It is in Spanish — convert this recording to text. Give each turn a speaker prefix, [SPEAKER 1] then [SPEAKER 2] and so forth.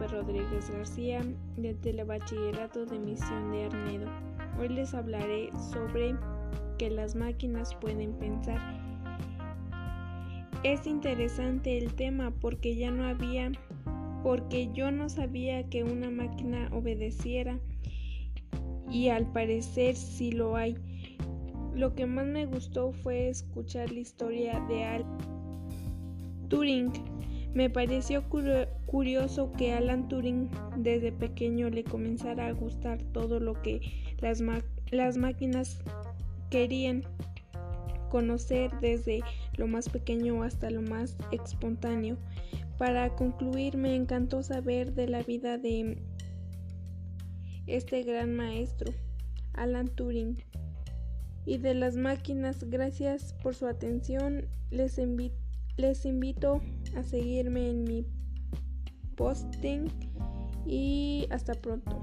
[SPEAKER 1] Rodríguez García del Telebachillerato de Misión de Arnedo. Hoy les hablaré sobre que las máquinas pueden pensar. Es interesante el tema porque ya no había porque yo no sabía que una máquina obedeciera y al parecer sí lo hay. Lo que más me gustó fue escuchar la historia de Al Turing. Me pareció curioso que Alan Turing desde pequeño le comenzara a gustar todo lo que las, máquinas querían conocer desde lo más pequeño hasta lo más espontáneo. Para concluir, me encantó saber de la vida de este gran maestro, Alan Turing y de las máquinas. Gracias por su atención. Les, les invito a seguirme en mi posting y hasta pronto.